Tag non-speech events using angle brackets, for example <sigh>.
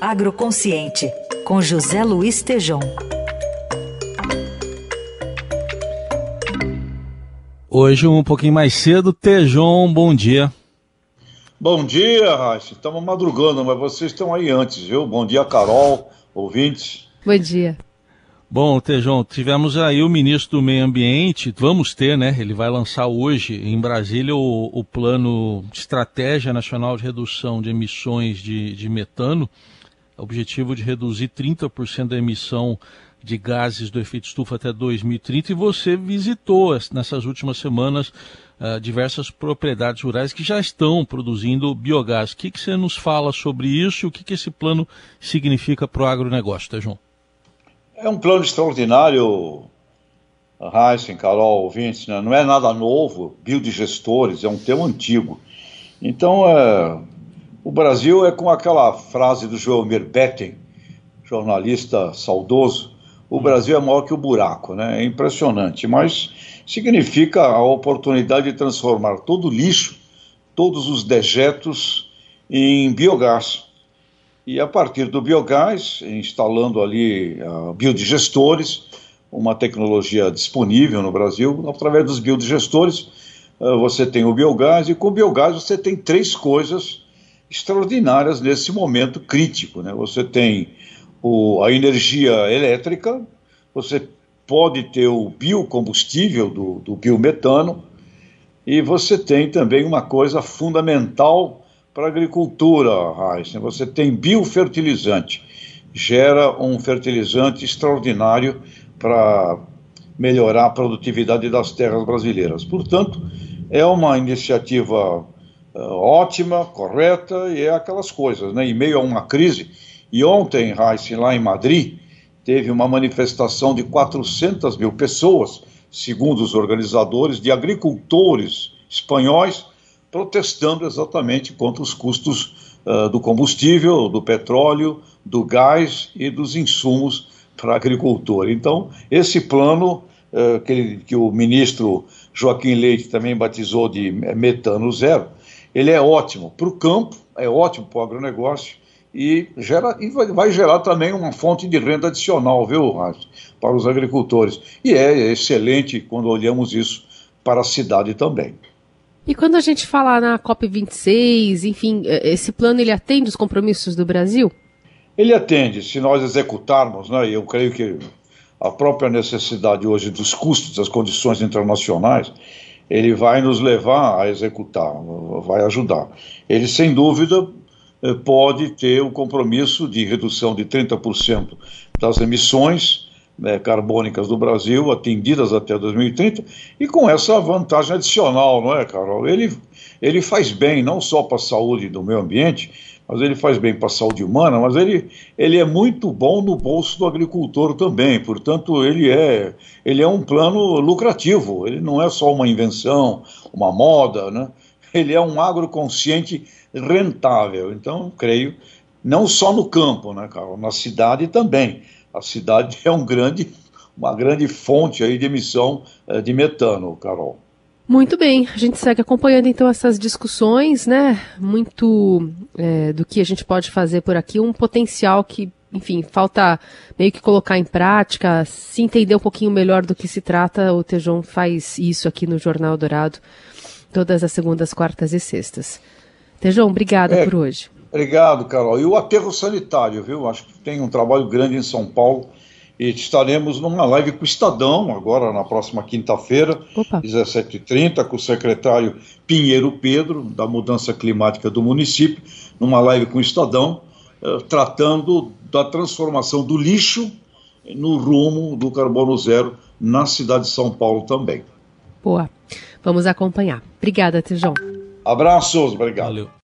Agroconsciente, com José Luiz Tejom. Hoje, um pouquinho mais cedo, Tejon, bom dia. Bom dia, Raíssa. Estamos madrugando, mas vocês estão aí antes, viu? Bom dia, Carol, ouvintes. Bom dia. Bom, Tejon, tivemos aí o ministro do Meio Ambiente, vamos ter, né? Ele vai lançar hoje em Brasília o, o plano de estratégia nacional de redução de emissões de, de metano, objetivo de reduzir 30% da emissão de gases do efeito estufa até 2030 e você visitou nessas últimas semanas uh, diversas propriedades rurais que já estão produzindo biogás. O que, que você nos fala sobre isso e o que, que esse plano significa para o agronegócio, Tejon? É um plano extraordinário, Heisen, Carol, ouvintes, né? não é nada novo, biodigestores, é um tema antigo. Então, é, o Brasil é com aquela frase do Joelmir Betten, jornalista saudoso, o Brasil é maior que o buraco, né? É impressionante, mas significa a oportunidade de transformar todo o lixo, todos os dejetos em biogás e a partir do biogás, instalando ali uh, biodigestores, uma tecnologia disponível no Brasil, através dos biodigestores, uh, você tem o biogás, e com o biogás você tem três coisas extraordinárias nesse momento crítico. Né? Você tem o, a energia elétrica, você pode ter o biocombustível do, do biometano, e você tem também uma coisa fundamental para a agricultura, Heisen, você tem biofertilizante, gera um fertilizante extraordinário para melhorar a produtividade das terras brasileiras. Portanto, é uma iniciativa ótima, correta e é aquelas coisas, né? Em meio a uma crise. E ontem, Heisen, lá em Madrid, teve uma manifestação de 400 mil pessoas, segundo os organizadores, de agricultores espanhóis protestando exatamente contra os custos uh, do combustível, do petróleo, do gás e dos insumos para a agricultura. Então, esse plano uh, que, que o ministro Joaquim Leite também batizou de metano zero, ele é ótimo para o campo, é ótimo para o agronegócio e, gera, e vai, vai, gerar também uma fonte de renda adicional, viu, para os agricultores. E é excelente quando olhamos isso para a cidade também. E quando a gente fala na COP26, enfim, é, esse plano ele atende os compromissos do Brasil? Ele atende, se nós executarmos, né, e eu creio que a própria necessidade hoje dos custos das condições internacionais, ele vai nos levar a executar, vai ajudar. Ele, sem dúvida, eh, pode ter o compromisso de redução de 30% das emissões né, carbônicas do Brasil atendidas até 2030 e com essa vantagem adicional, não é, Carol? Ele, ele faz bem não só para a saúde do meio ambiente, mas ele faz bem para a saúde humana, mas ele, ele é muito bom no bolso do agricultor também. Portanto, ele é, ele é um plano lucrativo, ele não é só uma invenção, uma moda, né? ele é um agroconsciente rentável. Então, creio, não só no campo, né, Carol? Na cidade também a cidade <laughs> é um grande, uma grande fonte aí de emissão eh, de metano, Carol. Muito bem, a gente segue acompanhando então essas discussões, né? Muito é, do que a gente pode fazer por aqui, um potencial que, enfim, falta meio que colocar em prática, se entender um pouquinho melhor do que se trata. O Tejon faz isso aqui no Jornal Dourado, todas as segundas, quartas e sextas. Tejon, obrigada é, por hoje. Obrigado, Carol. E o aterro sanitário, viu? Acho que tem um trabalho grande em São Paulo. E estaremos numa live com o Estadão, agora na próxima quinta-feira, 17h30, com o secretário Pinheiro Pedro, da mudança climática do município, numa live com o Estadão, eh, tratando da transformação do lixo no rumo do carbono zero na cidade de São Paulo também. Boa. Vamos acompanhar. Obrigada, Tijão. Abraços, obrigado. Valeu.